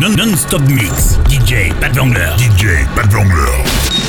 Non-stop mix. DJ Pat Vangler. DJ Pat Vangler.